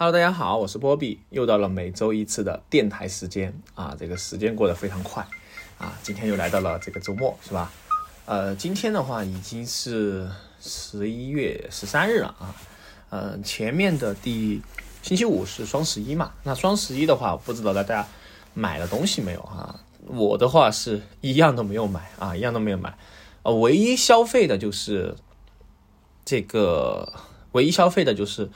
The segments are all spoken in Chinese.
Hello，大家好，我是波比，又到了每周一次的电台时间啊，这个时间过得非常快啊，今天又来到了这个周末，是吧？呃，今天的话已经是十一月十三日了啊，呃，前面的第星期五是双十一嘛，那双十一的话，不知道大家买了东西没有啊？我的话是一样都没有买啊，一样都没有买，呃，唯一消费的就是这个，唯一消费的就是。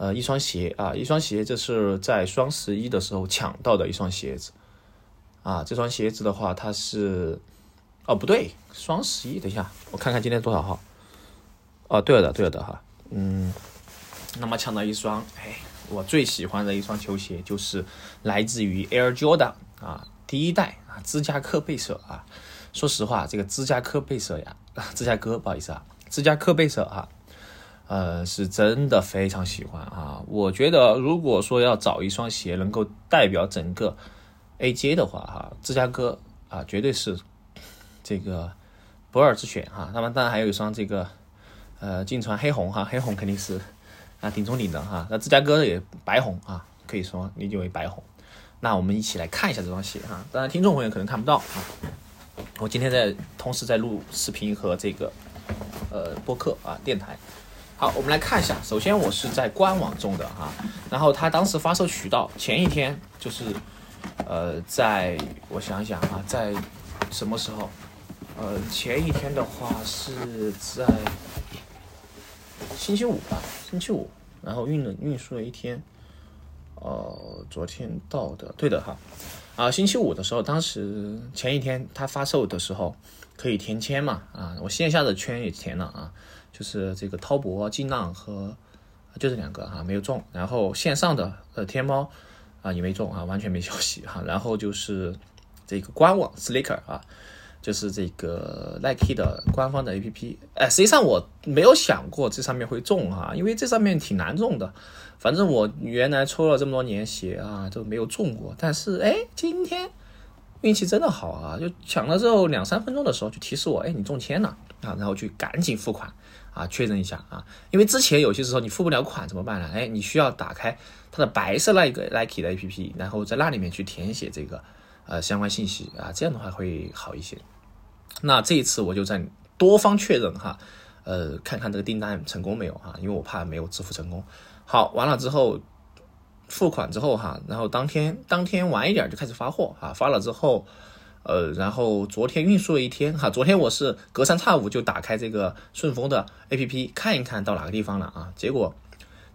呃，一双鞋啊，一双鞋，这是在双十一的时候抢到的一双鞋子，啊，这双鞋子的话，它是，哦，不对，双十一，等一下，我看看今天多少号，哦，对了的，对了的哈，嗯，那么抢到一双，哎，我最喜欢的一双球鞋就是来自于 Air Jordan 啊，第一代啊，芝加哥贝舍啊，说实话，这个芝加哥贝舍呀，芝加哥，不好意思啊，芝加哥贝舍啊。呃，是真的非常喜欢啊！我觉得，如果说要找一双鞋能够代表整个 AJ 的话，哈，芝加哥啊，绝对是这个不二之选哈。那么，当然还有一双这个呃，金川黑红哈，黑红肯定是啊顶中顶的哈。那芝加哥也白红啊，可以说理解为白红。那我们一起来看一下这双鞋哈。当然，听众朋友可能看不到啊。我今天在同时在录视频和这个呃播客啊电台。好，我们来看一下。首先，我是在官网中的哈，然后它当时发售渠道前一天就是，呃，在我想想啊，在什么时候？呃，前一天的话是在星期五吧，星期五，然后运了运输了一天，呃，昨天到的，对的哈，啊，星期五的时候，当时前一天它发售的时候可以填签嘛，啊，我线下的圈也填了啊。就是这个滔博、劲浪和就这两个哈没有中，然后线上的呃天猫啊也没中啊，完全没消息哈。然后就是这个官网 Slicker 啊，就是这个 Nike 的官方的 APP。哎，实际上我没有想过这上面会中哈，因为这上面挺难中的。反正我原来抽了这么多年鞋啊都没有中过，但是哎今天运气真的好啊，就抢了之后两三分钟的时候就提示我，哎你中签了啊，然后去赶紧付款。啊，确认一下啊，因为之前有些时候你付不了款怎么办呢？哎，你需要打开它的白色那一个 Nike 的 APP，然后在那里面去填写这个呃相关信息啊，这样的话会好一些。那这一次我就在多方确认哈，呃，看看这个订单成功没有哈，因为我怕没有支付成功。好，完了之后付款之后哈，然后当天当天晚一点就开始发货啊，发了之后。呃，然后昨天运输了一天哈，昨天我是隔三差五就打开这个顺丰的 APP 看一看到哪个地方了啊，结果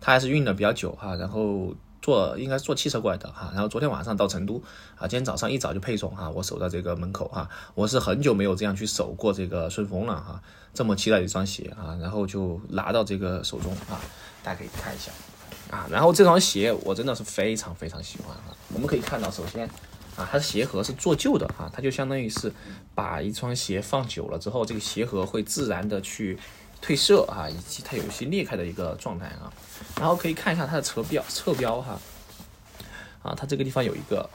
他还是运的比较久哈，然后坐应该是坐汽车过来的哈，然后昨天晚上到成都啊，今天早上一早就配送哈，我守在这个门口哈，我是很久没有这样去守过这个顺丰了哈，这么期待一双鞋啊，然后就拿到这个手中啊，大家可以看一下啊，然后这双鞋我真的是非常非常喜欢啊，我们可以看到首先。啊，它的鞋盒是做旧的哈，它就相当于是把一双鞋放久了之后，这个鞋盒会自然的去褪色啊，以及它有一些裂开的一个状态啊。然后可以看一下它的侧标，侧标哈，啊，它这个地方有一个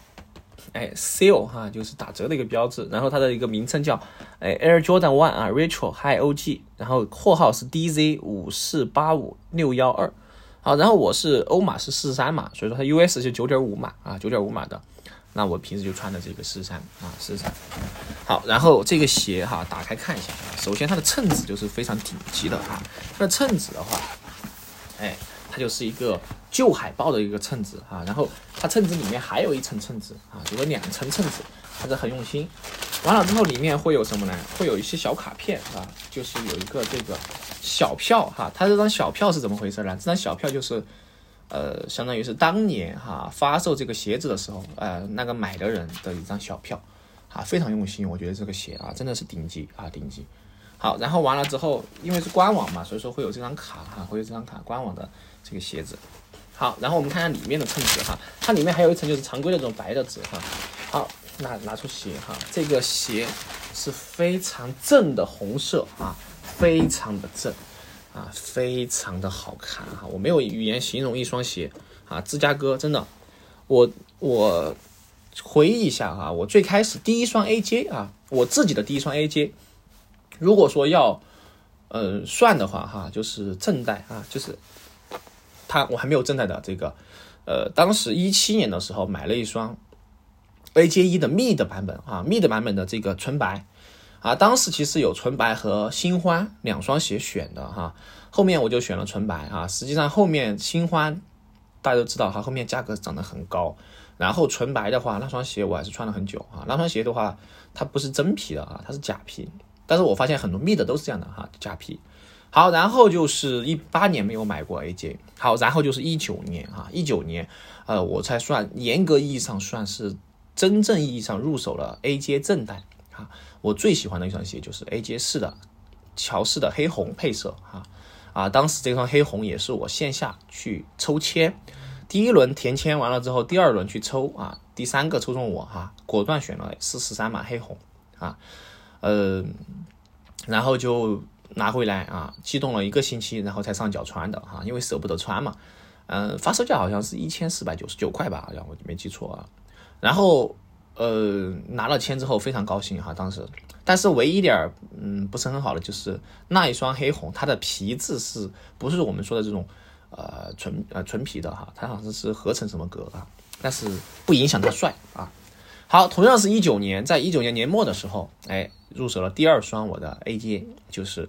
哎 sale 哈，就是打折的一个标志。然后它的一个名称叫哎 Air Jordan One 啊，Retro High OG，然后货号是 DZ 五四八五六幺二。好，然后我是欧码是四十三码，所以说它 US 是九点五码啊，九点五码的。那我平时就穿的这个四三啊，四三。好，然后这个鞋哈，打开看一下。首先它的衬子就是非常顶级的啊。它的衬子的话，哎，它就是一个旧海报的一个衬子啊。然后它衬子里面还有一层衬子啊，有两层衬子，它是很用心。完了之后里面会有什么呢？会有一些小卡片啊，就是有一个这个小票哈。它这张小票是怎么回事呢？这张小票就是。呃，相当于是当年哈发售这个鞋子的时候，呃，那个买的人的一张小票，啊，非常用心，我觉得这个鞋啊真的是顶级啊顶级。好，然后完了之后，因为是官网嘛，所以说会有这张卡哈，会有这张卡官网的这个鞋子。好，然后我们看看里面的衬纸哈，它里面还有一层就是常规的这种白的纸哈。好，拿拿出鞋哈，这个鞋是非常正的红色啊，非常的正。啊，非常的好看哈，我没有语言形容一双鞋啊，芝加哥真的，我我回忆一下哈，我最开始第一双 AJ 啊，我自己的第一双 AJ，如果说要呃算的话哈，就是正代啊，就是它我还没有正代的这个，呃，当时一七年的时候买了一双 AJ 一的 Mid 版本啊，Mid 版本的这个纯白啊，当时其实有纯白和新欢两双鞋选的哈，后面我就选了纯白啊，实际上后面新欢大家都知道哈，后面价格涨得很高。然后纯白的话，那双鞋我还是穿了很久啊。那双鞋的话，它不是真皮的啊，它是假皮。但是我发现很多密的都是这样的哈，假皮。好，然后就是一八年没有买过 AJ。好，然后就是一九年哈，一九年，呃，我才算严格意义上算是真正意义上入手了 AJ 正代啊。我最喜欢的一双鞋就是 AJ 四的乔氏的黑红配色哈啊，当时这双黑红也是我线下去抽签。第一轮填签完了之后，第二轮去抽啊，第三个抽中我哈，果断选了四十三码黑红啊，呃，然后就拿回来啊，激动了一个星期，然后才上脚穿的哈，因为舍不得穿嘛，嗯，发售价好像是一千四百九十九块吧，好像我没记错啊，然后呃拿了签之后非常高兴哈，当时，但是唯一点嗯不是很好的就是那一双黑红，它的皮质是不是我们说的这种。呃，纯呃纯皮的哈，它好像是合成什么革啊，但是不影响它帅啊。好，同样是一九年，在一九年年末的时候，哎，入手了第二双我的 AJ，就是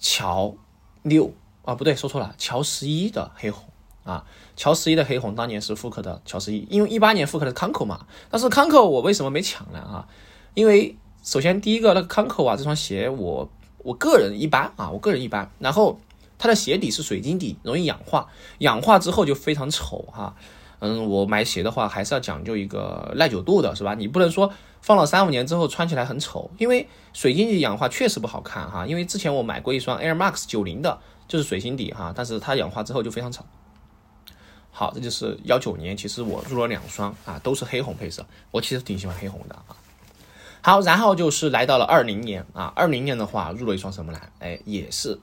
乔六啊，不对，说错了，乔十一的黑红啊，乔十一的黑红当年是复刻的乔十一，因为一八年复刻的康口嘛，但是康口我为什么没抢呢啊？因为首先第一个那个康口啊，这双鞋我我个人一般啊，我个人一般，然后。它的鞋底是水晶底，容易氧化，氧化之后就非常丑哈。嗯，我买鞋的话还是要讲究一个耐久度的，是吧？你不能说放了三五年之后穿起来很丑，因为水晶底氧化确实不好看哈。因为之前我买过一双 Air Max 九零的，就是水晶底哈，但是它氧化之后就非常丑。好，这就是幺九年，其实我入了两双啊，都是黑红配色，我其实挺喜欢黑红的啊。好，然后就是来到了二零年啊，二零年的话入了一双什么蓝？哎，也是。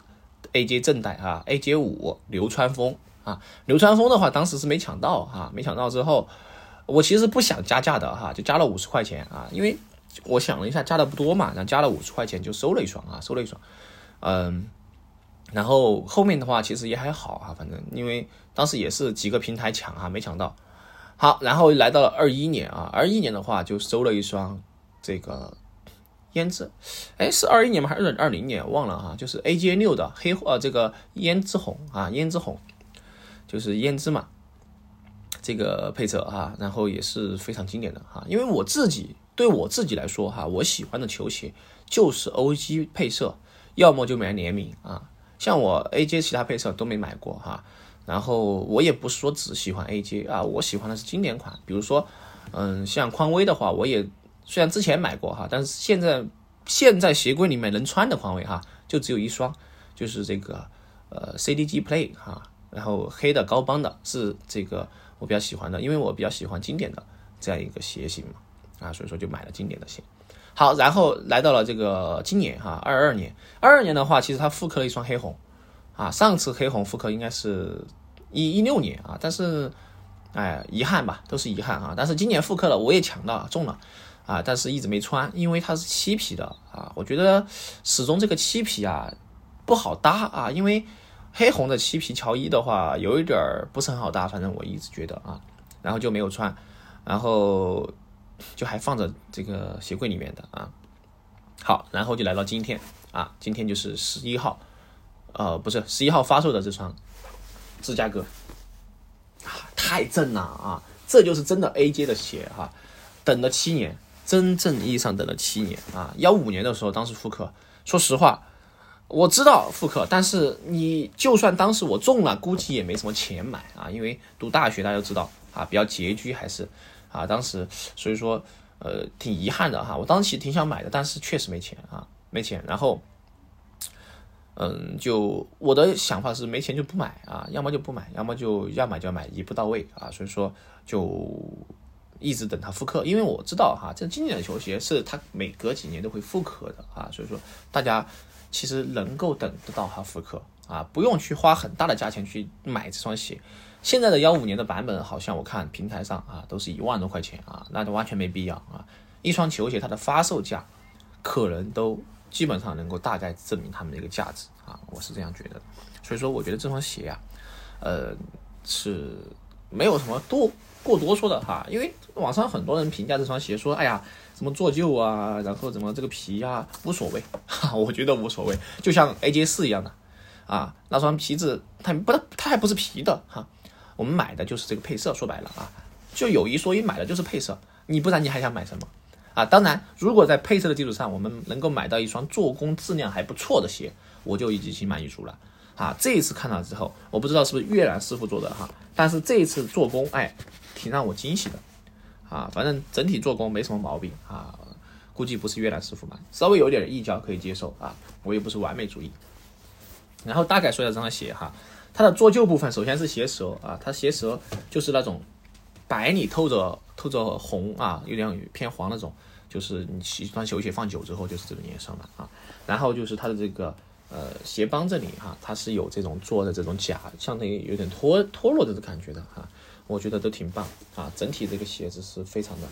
AJ 正代啊，AJ 五流川枫啊，流川枫的话当时是没抢到哈，没抢到之后，我其实不想加价的哈，就加了五十块钱啊，因为我想了一下，加的不多嘛，然后加了五十块钱就收了一双啊，收了一双，嗯，然后后面的话其实也还好啊，反正因为当时也是几个平台抢啊，没抢到，好，然后来到了二一年啊，二一年的话就收了一双这个。胭脂，哎，是二一年吗？还是二零年？忘了哈。就是 AJ 六的黑呃，这个胭脂红啊，胭脂红，就是胭脂嘛，这个配色哈，然后也是非常经典的哈。因为我自己对我自己来说哈，我喜欢的球鞋就是 OG 配色，要么就买联名啊。像我 AJ 其他配色都没买过哈。然后我也不是说只喜欢 AJ 啊，我喜欢的是经典款，比如说，嗯，像匡威的话，我也。虽然之前买过哈，但是现在现在鞋柜里面能穿的匡威哈，就只有一双，就是这个呃 CDG Play 哈，然后黑的高帮的是这个我比较喜欢的，因为我比较喜欢经典的这样一个鞋型嘛，啊，所以说就买了经典的鞋。好，然后来到了这个今年哈，二二年，二二年的话，其实它复刻了一双黑红啊，上次黑红复刻应该是一一六年啊，但是哎，遗憾吧，都是遗憾啊，但是今年复刻了，我也抢到中了。啊，但是一直没穿，因为它是漆皮的啊。我觉得始终这个漆皮啊不好搭啊，因为黑红的漆皮乔伊的话有一点儿不是很好搭，反正我一直觉得啊，然后就没有穿，然后就还放着这个鞋柜里面的啊。好，然后就来到今天啊，今天就是十一号，呃，不是十一号发售的这双芝加哥啊，太正了啊，这就是真的 AJ 的鞋哈，等了七年。真正意义上等了七年啊！幺五年的时候，当时复刻，说实话，我知道复刻，但是你就算当时我中了，估计也没什么钱买啊，因为读大学大家都知道啊，比较拮据还是啊，当时所以说呃挺遗憾的哈。我当时挺想买的，但是确实没钱啊，没钱。然后嗯，就我的想法是没钱就不买啊，要么就不买，要么就要买就要买一步到位啊，所以说就。一直等它复刻，因为我知道哈，这经典的球鞋是它每隔几年都会复刻的啊，所以说大家其实能够等得到它复刻啊，不用去花很大的价钱去买这双鞋。现在的幺五年的版本，好像我看平台上啊，都是一万多块钱啊，那就完全没必要啊。一双球鞋它的发售价，可能都基本上能够大概证明它们的一个价值啊，我是这样觉得。所以说，我觉得这双鞋呀，呃，是没有什么多过多说的哈，因为网上很多人评价这双鞋说，哎呀，什么做旧啊，然后怎么这个皮呀无所谓，哈，我觉得无所谓，就像 AJ 四一样的啊，那双皮子它不它还不是皮的哈，我们买的就是这个配色，说白了啊，就有一说一，买的就是配色，你不然你还想买什么啊？当然，如果在配色的基础上，我们能够买到一双做工质量还不错的鞋，我就已经心满意足了。啊，这一次看到之后，我不知道是不是越南师傅做的哈，但是这一次做工，哎，挺让我惊喜的，啊，反正整体做工没什么毛病啊，估计不是越南师傅吧，稍微有点异胶可以接受啊，我也不是完美主义。然后大概说一下这双鞋哈，它的做旧部分，首先是鞋舌啊，它鞋舌就是那种白里透着透着红啊，有点偏黄那种，就是你一双球鞋放久之后就是这种颜色嘛啊，然后就是它的这个。呃，鞋帮这里哈，它是有这种做的这种假，相当于有点脱脱落的感觉的哈，我觉得都挺棒啊。整体这个鞋子是非常的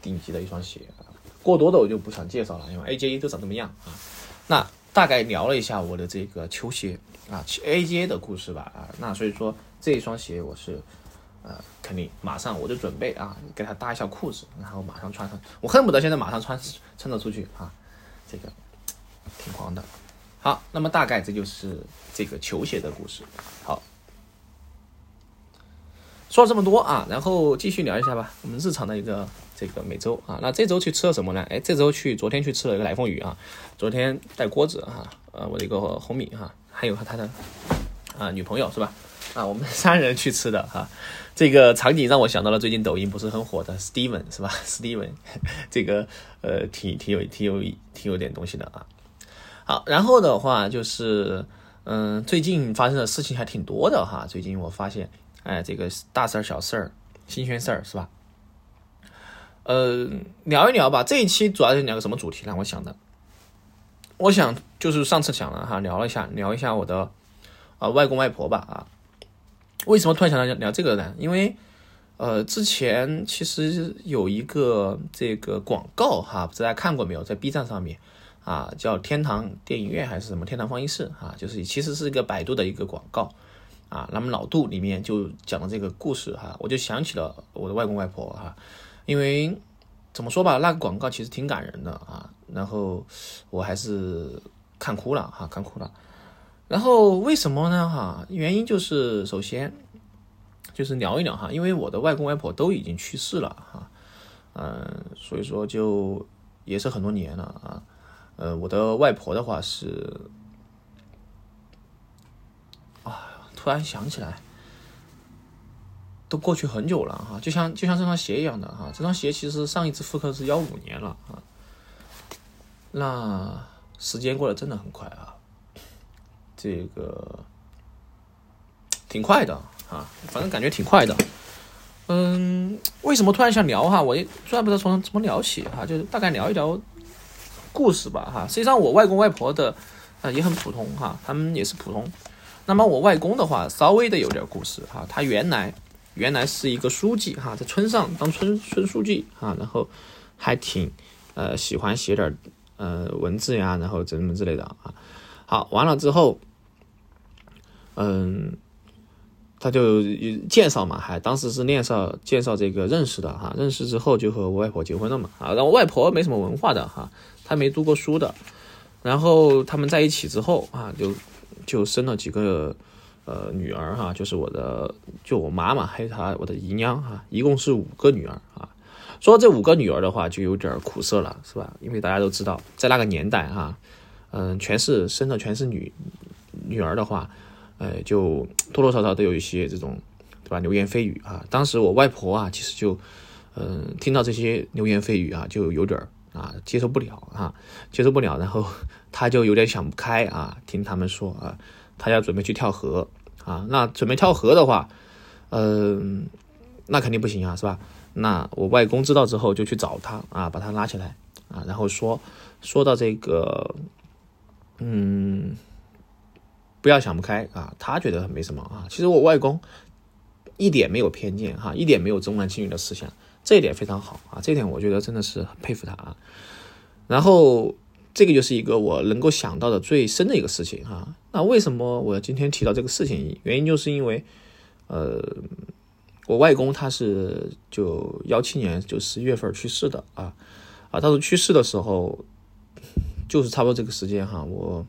顶级的一双鞋啊。过多的我就不想介绍了，因为 AJ 都长这么样啊。那大概聊了一下我的这个球鞋啊，AJA 的故事吧啊。那所以说这一双鞋我是呃肯定马上我就准备啊，给它搭一下裤子，然后马上穿上，我恨不得现在马上穿穿着出去啊，这个挺狂的。好，那么大概这就是这个球鞋的故事。好，说了这么多啊，然后继续聊一下吧。我们日常的一个这个每周啊，那这周去吃了什么呢？哎，这周去，昨天去吃了一个来凤鱼啊，昨天带锅子哈，呃，我的一个红米哈，还有和他的啊女朋友是吧？啊，我们三人去吃的哈。这个场景让我想到了最近抖音不是很火的 Steven 是吧？Steven 这个呃，挺挺有挺有挺有点东西的啊。好，然后的话就是，嗯，最近发生的事情还挺多的哈。最近我发现，哎，这个大事儿、小事儿、新鲜事儿是吧？呃，聊一聊吧。这一期主要是聊个什么主题呢？我想的，我想就是上次讲了哈，聊了一下，聊一下我的啊外公外婆吧啊。为什么突然想到聊这个呢？因为呃，之前其实有一个这个广告哈，不知道大家看过没有，在 B 站上面。啊，叫天堂电影院还是什么天堂放映室啊？就是其实是一个百度的一个广告啊。那么老杜里面就讲了这个故事哈，我就想起了我的外公外婆哈。因为怎么说吧，那个广告其实挺感人的啊。然后我还是看哭了哈，看哭了。然后为什么呢哈？原因就是首先就是聊一聊哈，因为我的外公外婆都已经去世了哈，嗯，所以说就也是很多年了啊。呃，我的外婆的话是，啊，突然想起来，都过去很久了哈，就像就像这双鞋一样的哈，这双鞋其实上一次复刻是幺五年了啊，那时间过得真的很快啊，这个挺快的啊，反正感觉挺快的，嗯，为什么突然想聊哈？我也突然不知道从怎么聊起哈，就是大概聊一聊。故事吧，哈，实际上我外公外婆的，呃，也很普通哈，他们也是普通。那么我外公的话，稍微的有点故事哈，他原来原来是一个书记哈，在村上当村村书记哈，然后还挺呃喜欢写点呃文字呀，然后怎么之类的啊。好，完了之后，嗯。他就介绍嘛，还当时是介绍介绍这个认识的哈，认识之后就和我外婆结婚了嘛啊，然后外婆没什么文化的哈，她没读过书的，然后他们在一起之后啊，就就生了几个呃女儿哈，就是我的就我妈妈还有她我的姨娘哈，一共是五个女儿啊。说这五个女儿的话就有点苦涩了是吧？因为大家都知道在那个年代哈，嗯，全是生的全是女女儿的话。呃，就多多少少都有一些这种，对吧？流言蜚语啊。当时我外婆啊，其实就，嗯，听到这些流言蜚语啊，就有点啊，接受不了啊，接受不了。然后 她就有点想不开啊，听他们说啊，她要准备去跳河啊。那准备跳河的话，嗯，那肯定不行啊，是吧？那我外公知道之后，就去找她啊，把她拉起来啊，然后说说到这个，嗯。不要想不开啊，他觉得没什么啊。其实我外公一点没有偏见哈，一点没有重男轻女的思想，这一点非常好啊。这一点我觉得真的是很佩服他啊。然后这个就是一个我能够想到的最深的一个事情哈。那为什么我今天提到这个事情？原因就是因为呃，我外公他是就幺七年就十一月份去世的啊啊，他说去世的时候就是差不多这个时间哈，我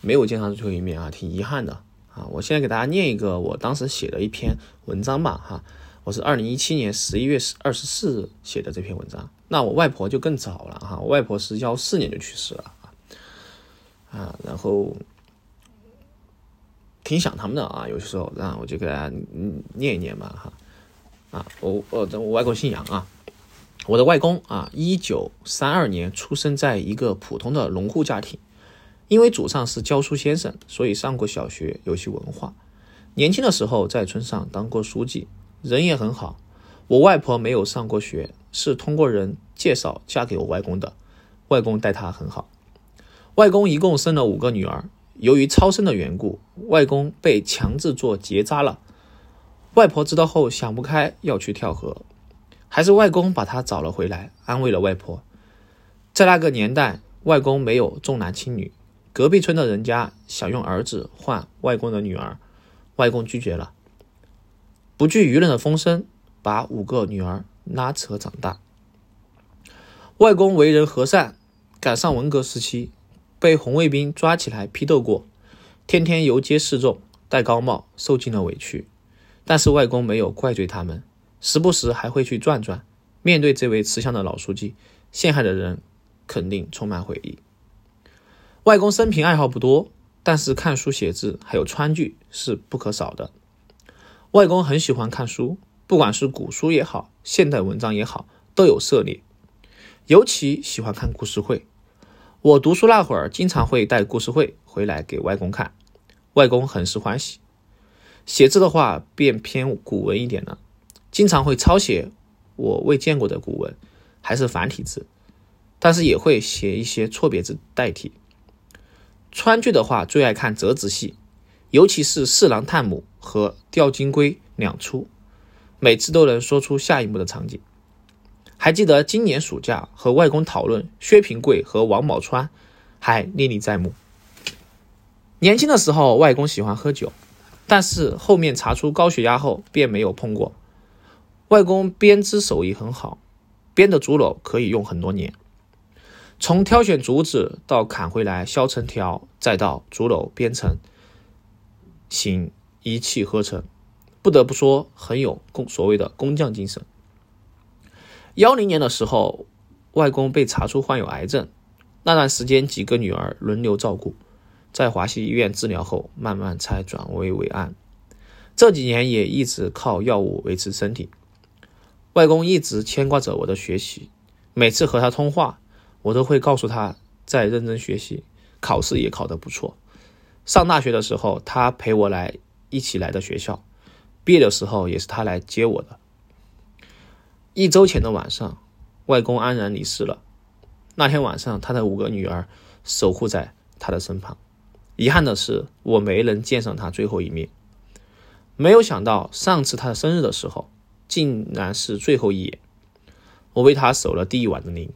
没有见他最后一面啊，挺遗憾的啊。我现在给大家念一个我当时写的一篇文章吧哈，我是二零一七年十一月二十四日写的这篇文章。那我外婆就更早了哈，我外婆是幺四年就去世了啊啊，然后。挺想他们的啊，有些时候，那我就给大家念一念吧，哈，啊，我我我外公姓杨啊，我的外公啊，一九三二年出生在一个普通的农户家庭，因为祖上是教书先生，所以上过小学，有些文化。年轻的时候在村上当过书记，人也很好。我外婆没有上过学，是通过人介绍嫁给我外公的，外公待她很好。外公一共生了五个女儿。由于超生的缘故，外公被强制做结扎了。外婆知道后想不开，要去跳河，还是外公把她找了回来，安慰了外婆。在那个年代，外公没有重男轻女，隔壁村的人家想用儿子换外公的女儿，外公拒绝了。不惧舆论的风声，把五个女儿拉扯长大。外公为人和善，赶上文革时期。被红卫兵抓起来批斗过，天天游街示众，戴高帽，受尽了委屈。但是外公没有怪罪他们，时不时还会去转转。面对这位慈祥的老书记，陷害的人肯定充满悔意。外公生平爱好不多，但是看书写字还有川剧是不可少的。外公很喜欢看书，不管是古书也好，现代文章也好，都有涉猎。尤其喜欢看故事会。我读书那会儿，经常会带故事会回来给外公看，外公很是欢喜。写字的话，便偏古文一点了，经常会抄写我未见过的古文，还是繁体字，但是也会写一些错别字代替。川剧的话，最爱看折子戏，尤其是《四郎探母》和《吊金龟》两出，每次都能说出下一幕的场景。还记得今年暑假和外公讨论薛平贵和王宝钏，还历历在目。年轻的时候，外公喜欢喝酒，但是后面查出高血压后便没有碰过。外公编织手艺很好，编的竹篓可以用很多年。从挑选竹子到砍回来削成条，再到竹篓编成形，一气呵成，不得不说很有工所谓的工匠精神。幺零年的时候，外公被查出患有癌症，那段时间几个女儿轮流照顾，在华西医院治疗后，慢慢才转危为安。这几年也一直靠药物维持身体。外公一直牵挂着我的学习，每次和他通话，我都会告诉他在认真学习，考试也考得不错。上大学的时候，他陪我来一起来的学校，毕业的时候也是他来接我的。一周前的晚上，外公安然离世了。那天晚上，他的五个女儿守护在他的身旁。遗憾的是，我没能见上他最后一面。没有想到，上次他的生日的时候，竟然是最后一眼。我为他守了第一晚的灵。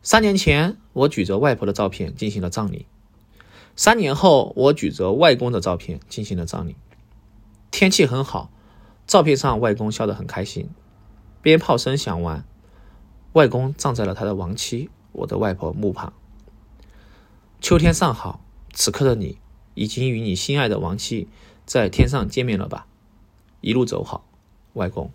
三年前，我举着外婆的照片进行了葬礼。三年后，我举着外公的照片进行了葬礼。天气很好，照片上外公笑得很开心。鞭炮声响完，外公葬在了他的亡妻我的外婆墓旁。秋天尚好，此刻的你已经与你心爱的亡妻在天上见面了吧？一路走好，外公。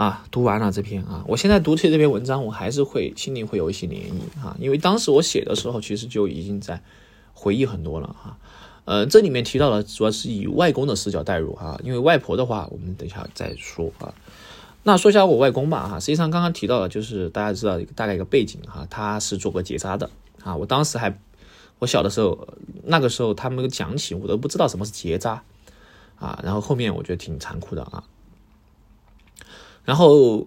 啊，读完了这篇啊，我现在读起这篇文章，我还是会心里会有一些涟漪啊，因为当时我写的时候，其实就已经在回忆很多了哈。呃，这里面提到的主要是以外公的视角代入哈，因为外婆的话，我们等一下再说啊。那说一下我外公吧哈，实际上刚刚提到的就是大家知道大概一个背景哈，他是做过结扎的啊。我当时还我小的时候，那个时候他们讲起，我都不知道什么是结扎啊。然后后面我觉得挺残酷的啊。然后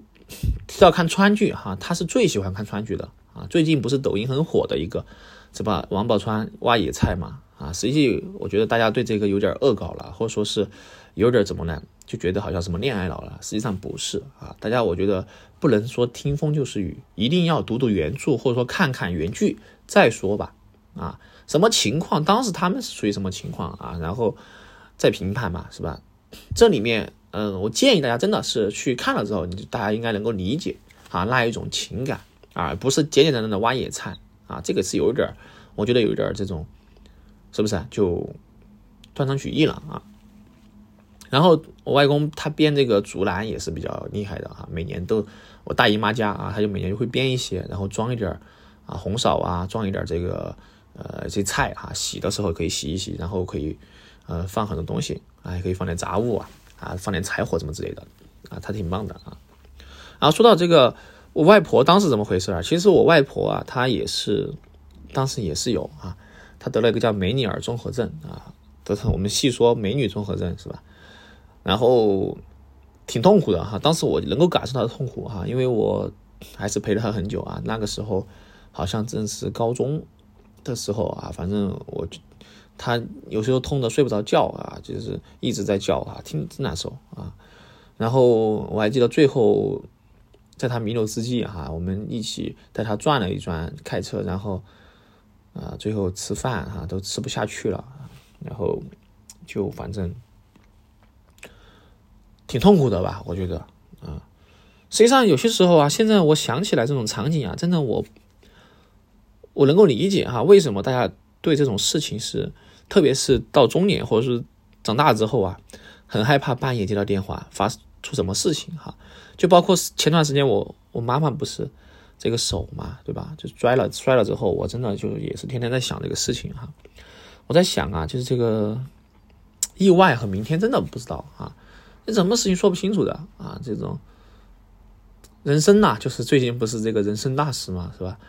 提到看川剧哈，他是最喜欢看川剧的啊。最近不是抖音很火的一个是吧？王宝钏挖野菜嘛。啊，实际我觉得大家对这个有点恶搞了，或者说是有点怎么呢？就觉得好像什么恋爱脑了，实际上不是啊。大家我觉得不能说听风就是雨，一定要读读原著，或者说看看原剧再说吧。啊，什么情况？当时他们是属于什么情况啊？然后再评判嘛，是吧？这里面，嗯，我建议大家真的是去看了之后，你大家应该能够理解啊那一种情感啊，不是简简单单的挖野菜啊，这个是有一点，我觉得有一点这种，是不是就断章取义了啊？然后我外公他编这个竹篮也是比较厉害的啊，每年都我大姨妈家啊，他就每年就会编一些，然后装一点啊红枣啊，装一点这个呃这菜哈，洗的时候可以洗一洗，然后可以呃放很多东西啊，还可以放点杂物啊啊，放点柴火什么之类的啊，他挺棒的啊。然后说到这个我外婆当时怎么回事啊？其实我外婆啊，她也是当时也是有啊，她得了一个叫梅尼尔综合症啊，得我们细说美女综合症是吧？然后挺痛苦的哈，当时我能够感受到痛苦哈，因为我还是陪了她很久啊。那个时候好像正是高中的时候啊，反正我他有时候痛的睡不着觉啊，就是一直在叫啊，听真难受啊。然后我还记得最后在他弥留之际哈，我们一起带他转了一转，开车，然后啊，最后吃饭哈都吃不下去了，然后就反正。挺痛苦的吧？我觉得，啊，实际上有些时候啊，现在我想起来这种场景啊，真的我，我能够理解哈，为什么大家对这种事情是，特别是到中年或者是长大之后啊，很害怕半夜接到电话发出什么事情哈，就包括前段时间我我妈妈不是这个手嘛，对吧？就摔了摔了之后，我真的就也是天天在想这个事情哈，我在想啊，就是这个意外和明天真的不知道啊。这什么事情说不清楚的啊？这种人生呐，就是最近不是这个人生大事嘛，是吧？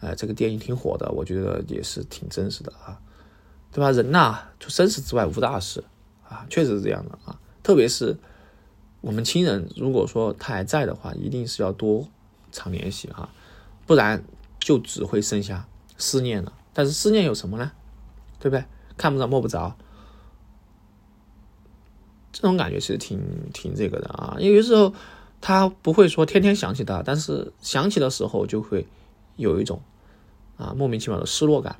哎，这个电影挺火的，我觉得也是挺真实的啊，对吧？人呐，就生死之外无大事啊，确实是这样的啊。特别是我们亲人，如果说他还在的话，一定是要多常联系哈，不然就只会剩下思念了。但是思念有什么呢？对不对？看不着摸不着。这种感觉其实挺挺这个的啊，因为有时候他不会说天天想起他，但是想起的时候就会有一种啊莫名其妙的失落感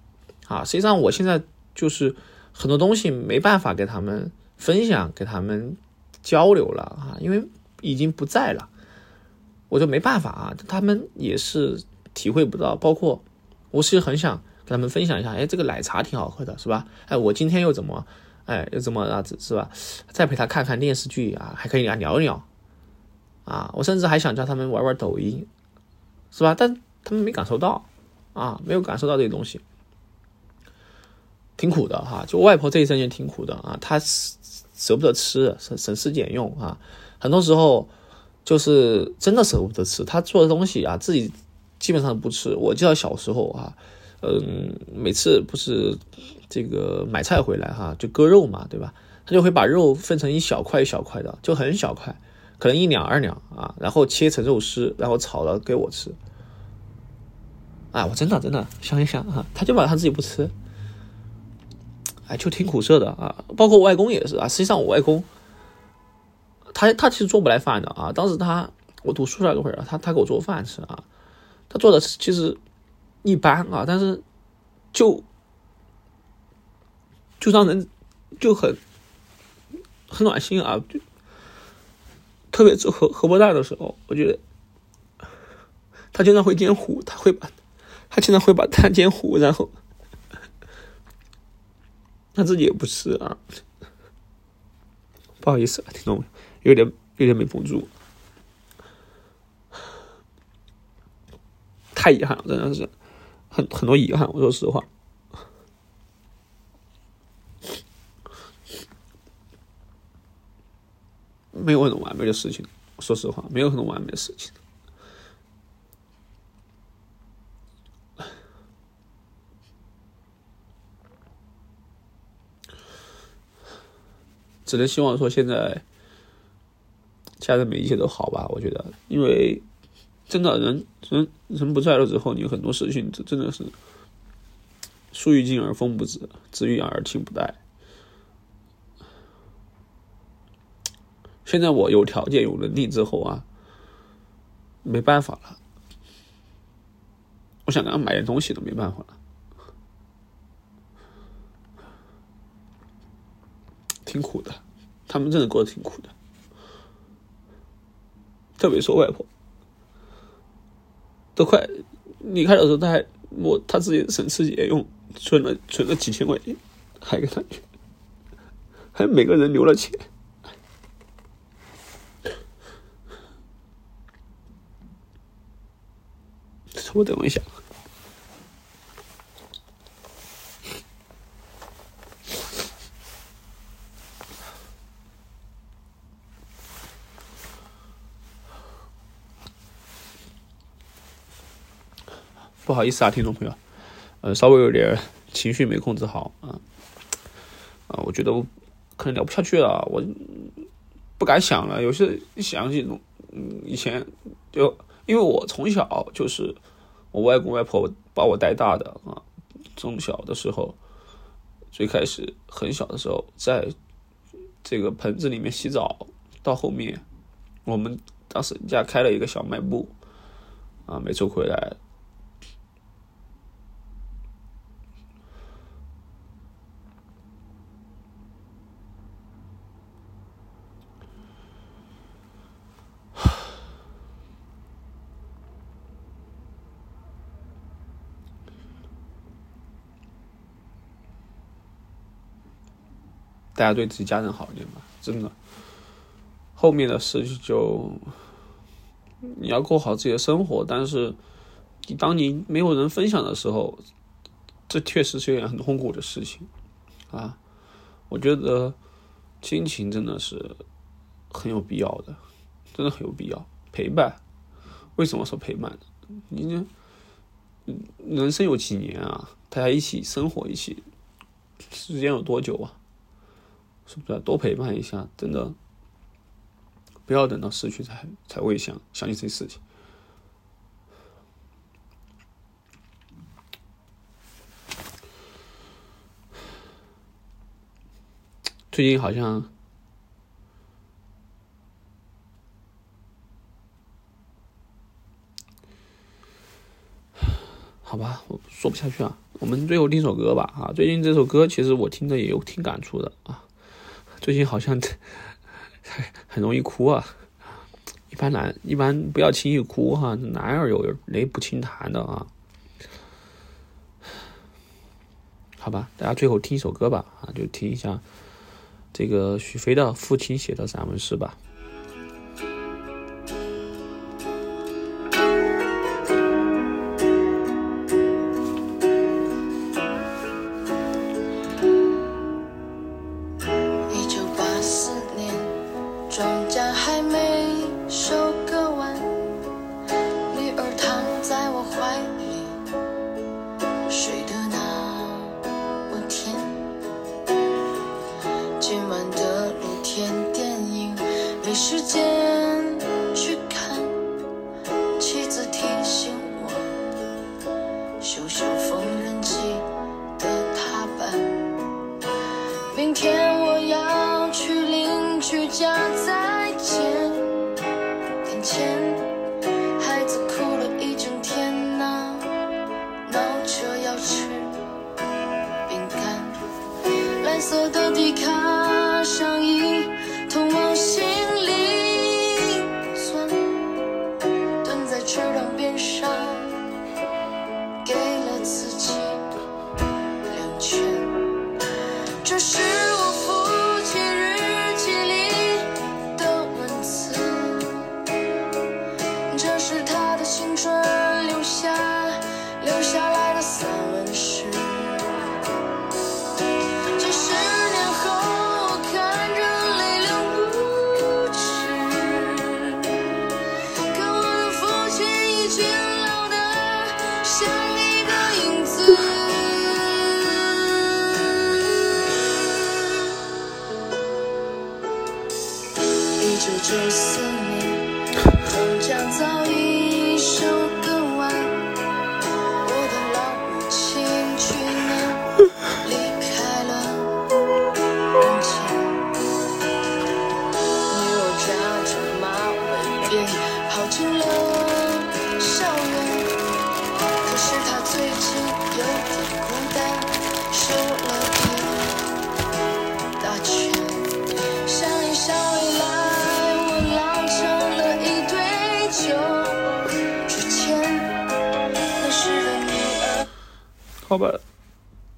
啊。实际上我现在就是很多东西没办法给他们分享，给他们交流了啊，因为已经不在了，我就没办法啊。他们也是体会不到，包括我其实很想跟他们分享一下，哎，这个奶茶挺好喝的，是吧？哎，我今天又怎么？哎，又怎么啊？是吧？再陪他看看电视剧啊，还可以啊聊一聊啊。我甚至还想叫他们玩玩抖音，是吧？但他们没感受到啊，没有感受到这些东西，挺苦的哈。就外婆这一生也挺苦的啊，她舍不得吃，省省吃俭用啊。很多时候就是真的舍不得吃，她做的东西啊，自己基本上不吃。我记得小时候啊。嗯，每次不是这个买菜回来哈，就割肉嘛，对吧？他就会把肉分成一小块一小块的，就很小块，可能一两二两啊，然后切成肉丝，然后炒了给我吃。哎，我真的真的想一想啊，他就把他自己不吃，哎，就挺苦涩的啊。包括我外公也是啊，实际上我外公，他他其实做不来饭的啊。当时他我读书那会儿，他他给我做饭吃啊，他做的其实。一般啊，但是就就让人就很很暖心啊，就特别是荷荷包蛋的时候，我觉得他经常会煎糊，他会把他经常会把蛋煎糊，然后他自己也不吃啊，不好意思，听众有点有点没绷住，太遗憾了，真的是。很很多遗憾，我说实话，没有很多完美的事情。说实话，没有很多完美的事情，只能希望说现在家人们一切都好吧。我觉得，因为。真的，人人人不在了之后，你很多事情真真的是树欲静而风不止，子欲养而亲不待。现在我有条件、有能力之后啊，没办法了。我想给他买点东西都没办法了。挺苦的，他们真的过得挺苦的，特别是我外婆，都快离开的时候，他还我他自己省吃俭用存了存了几千块钱，还给他去，还每个人留了钱。我等我一下。不好意思啊，听众朋友，呃，稍微有点情绪没控制好啊，啊，我觉得我可能聊不下去了，我不敢想了。有些想起嗯，以前就因为我从小就是我外公外婆把我带大的啊，从小的时候最开始很小的时候，在这个盆子里面洗澡，到后面我们当时家开了一个小卖部啊，每周回来。大家对自己家人好一点吧，真的。后面的事情就你要过好自己的生活，但是你当你没有人分享的时候，这确实是一件很痛苦的事情啊。我觉得亲情真的是很有必要的，真的很有必要陪伴。为什么说陪伴呢？你人生有几年啊？大家一起生活，一起时间有多久啊？是不是多陪伴一下？真的，不要等到失去才才会想想起这些事情。最近好像，好吧，我说不下去啊。我们最后听首歌吧啊！最近这首歌其实我听着也有挺感触的啊。最近好像 很容易哭啊！一般男一般不要轻易哭哈，男儿有泪不轻弹的啊。好吧，大家最后听一首歌吧啊，就听一下这个许飞的父亲写的散文诗吧。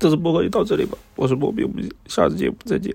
这次播客就到这里吧。我是波比，我们下次节目再见。